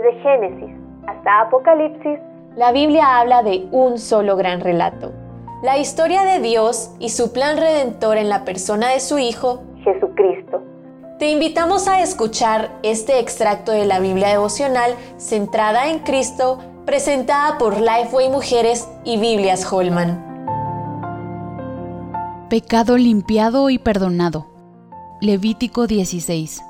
Desde Génesis hasta Apocalipsis, la Biblia habla de un solo gran relato. La historia de Dios y su plan redentor en la persona de su Hijo, Jesucristo. Te invitamos a escuchar este extracto de la Biblia devocional centrada en Cristo, presentada por Lifeway Mujeres y Biblias Holman. Pecado limpiado y perdonado. Levítico 16.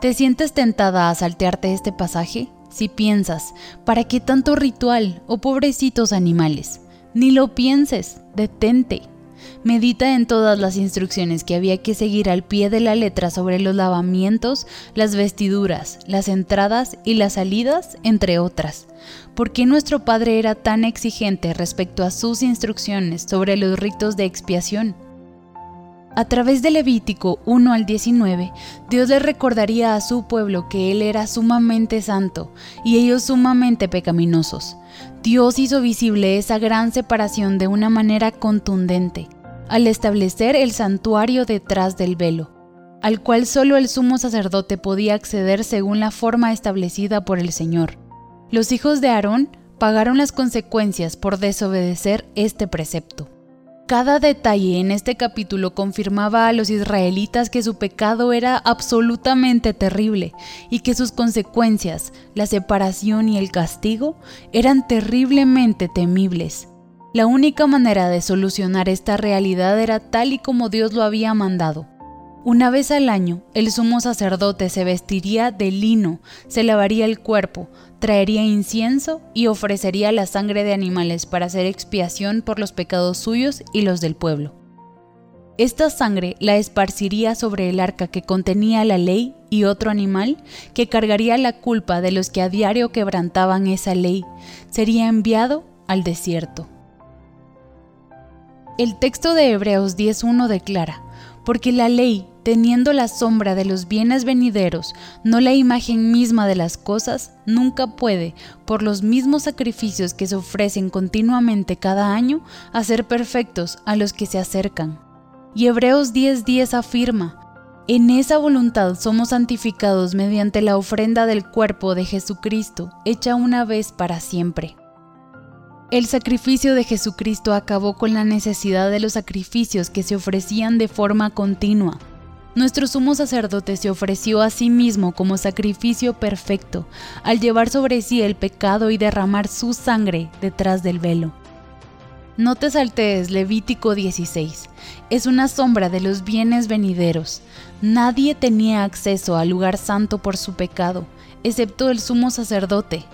¿Te sientes tentada a saltearte este pasaje? Si piensas, ¿para qué tanto ritual o pobrecitos animales? Ni lo pienses, detente. Medita en todas las instrucciones que había que seguir al pie de la letra sobre los lavamientos, las vestiduras, las entradas y las salidas, entre otras. ¿Por qué nuestro Padre era tan exigente respecto a sus instrucciones sobre los ritos de expiación? A través de Levítico 1 al 19, Dios le recordaría a su pueblo que Él era sumamente santo y ellos sumamente pecaminosos. Dios hizo visible esa gran separación de una manera contundente, al establecer el santuario detrás del velo, al cual solo el sumo sacerdote podía acceder según la forma establecida por el Señor. Los hijos de Aarón pagaron las consecuencias por desobedecer este precepto. Cada detalle en este capítulo confirmaba a los israelitas que su pecado era absolutamente terrible y que sus consecuencias, la separación y el castigo, eran terriblemente temibles. La única manera de solucionar esta realidad era tal y como Dios lo había mandado, una vez al año, el sumo sacerdote se vestiría de lino, se lavaría el cuerpo, traería incienso y ofrecería la sangre de animales para hacer expiación por los pecados suyos y los del pueblo. Esta sangre la esparciría sobre el arca que contenía la ley y otro animal que cargaría la culpa de los que a diario quebrantaban esa ley. Sería enviado al desierto. El texto de Hebreos 10.1 declara, porque la ley, teniendo la sombra de los bienes venideros, no la imagen misma de las cosas, nunca puede, por los mismos sacrificios que se ofrecen continuamente cada año, hacer perfectos a los que se acercan. Y Hebreos 10:10 afirma, en esa voluntad somos santificados mediante la ofrenda del cuerpo de Jesucristo, hecha una vez para siempre. El sacrificio de Jesucristo acabó con la necesidad de los sacrificios que se ofrecían de forma continua. Nuestro sumo sacerdote se ofreció a sí mismo como sacrificio perfecto, al llevar sobre sí el pecado y derramar su sangre detrás del velo. No te saltees Levítico 16. Es una sombra de los bienes venideros. Nadie tenía acceso al lugar santo por su pecado, excepto el sumo sacerdote,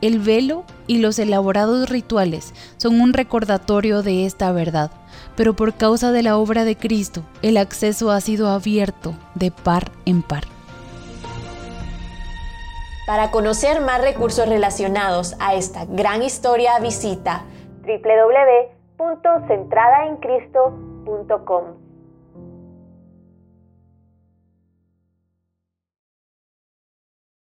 el velo y los elaborados rituales son un recordatorio de esta verdad, pero por causa de la obra de Cristo, el acceso ha sido abierto de par en par. Para conocer más recursos relacionados a esta gran historia, visita www.centradaencristo.com.